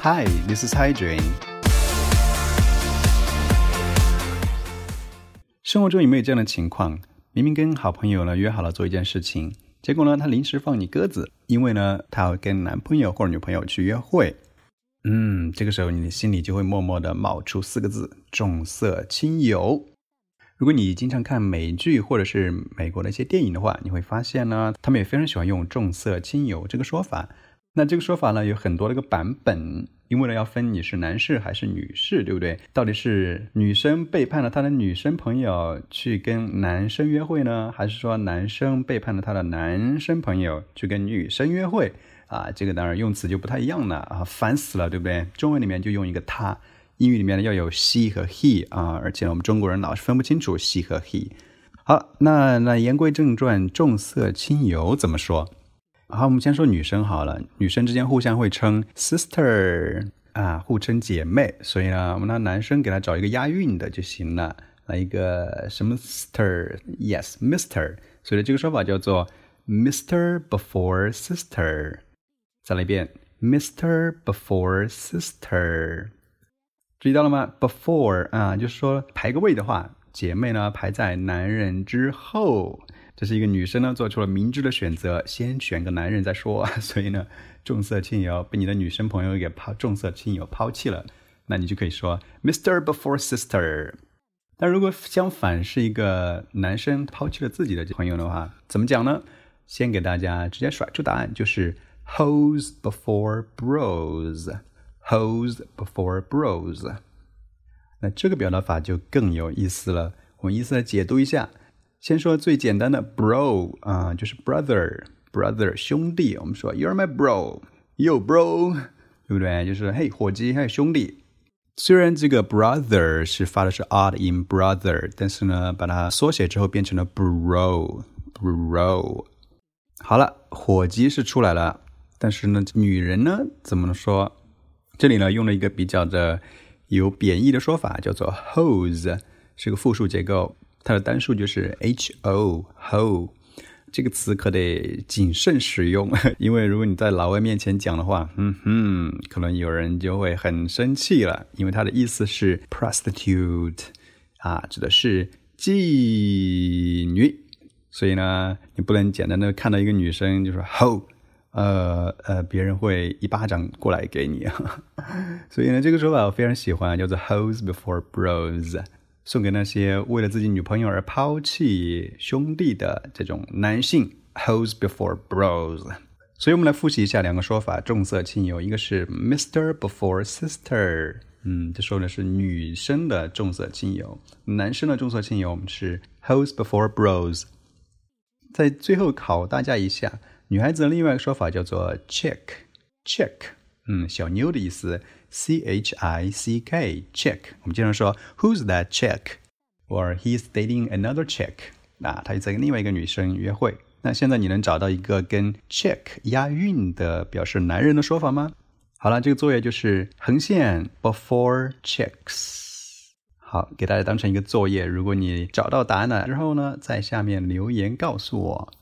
Hi, this is Hydrin.。生活中有没有这样的情况？明明跟好朋友呢约好了做一件事情，结果呢他临时放你鸽子，因为呢他要跟男朋友或者女朋友去约会。嗯，这个时候你的心里就会默默的冒出四个字：重色轻友。如果你经常看美剧或者是美国的一些电影的话，你会发现呢，他们也非常喜欢用重色轻友这个说法。那这个说法呢，有很多的一个版本，因为呢要分你是男士还是女士，对不对？到底是女生背叛了她的女生朋友去跟男生约会呢，还是说男生背叛了他的男生朋友去跟女生约会？啊，这个当然用词就不太一样了啊，烦死了，对不对？中文里面就用一个他。英语里面呢要有 she 和 he 啊，而且我们中国人老是分不清楚 she 和 he。好，那那言归正传，重色轻友怎么说？好，我们先说女生好了，女生之间互相会称 sister 啊，互称姐妹，所以呢，我们让男生给她找一个押韵的就行了，来一个什么 sister？Yes，Mister。所以这个说法叫做 Mister before sister。再来一遍，Mister before sister。注意到了吗？Before 啊，就是说排个位的话，姐妹呢排在男人之后。这是一个女生呢做出了明智的选择，先选个男人再说。所以呢，重色轻友被你的女生朋友给抛，重色轻友抛弃了，那你就可以说 Mr. Before Sister。但如果相反是一个男生抛弃了自己的朋友的话，怎么讲呢？先给大家直接甩出答案，就是 Hoes before Bros。Hoes before bros，那这个表达法就更有意思了。我们依次来解读一下。先说最简单的 bro 啊，就是 brother，brother 兄弟。我们说 You're my bro，you bro，对不对？就是嘿伙计，嘿兄弟。虽然这个 brother 是发的是 odd in brother，但是呢，把它缩写之后变成了 bro，bro。好了，伙计是出来了，但是呢，女人呢，怎么说？这里呢，用了一个比较的有贬义的说法，叫做 hose，是个复数结构，它的单数就是 h o ho。这个词可得谨慎使用，因为如果你在老外面前讲的话，嗯哼，可能有人就会很生气了，因为它的意思是 prostitute，啊，指的是妓女，所以呢，你不能简单的看到一个女生就说 ho。呃呃，别人会一巴掌过来给你，所以呢，这个说法我非常喜欢，叫做 “hoes before bros”，送给那些为了自己女朋友而抛弃兄弟的这种男性，hose before bros”。所以，我们来复习一下两个说法：重色轻友，一个是 “Mister before sister”，嗯，这说的是女生的重色轻友；男生的重色轻友，我们是 hose before bros”。在最后考大家一下。女孩子的另外一个说法叫做 chick，chick，嗯，小妞的意思，c h i c k，chick。我们经常说 Who's that chick？or He's dating another chick。那，他就在跟另外一个女生约会。那现在你能找到一个跟 chick 押韵的表示男人的说法吗？好了，这个作业就是横线 before chicks。好，给大家当成一个作业。如果你找到答案了之后呢，在下面留言告诉我。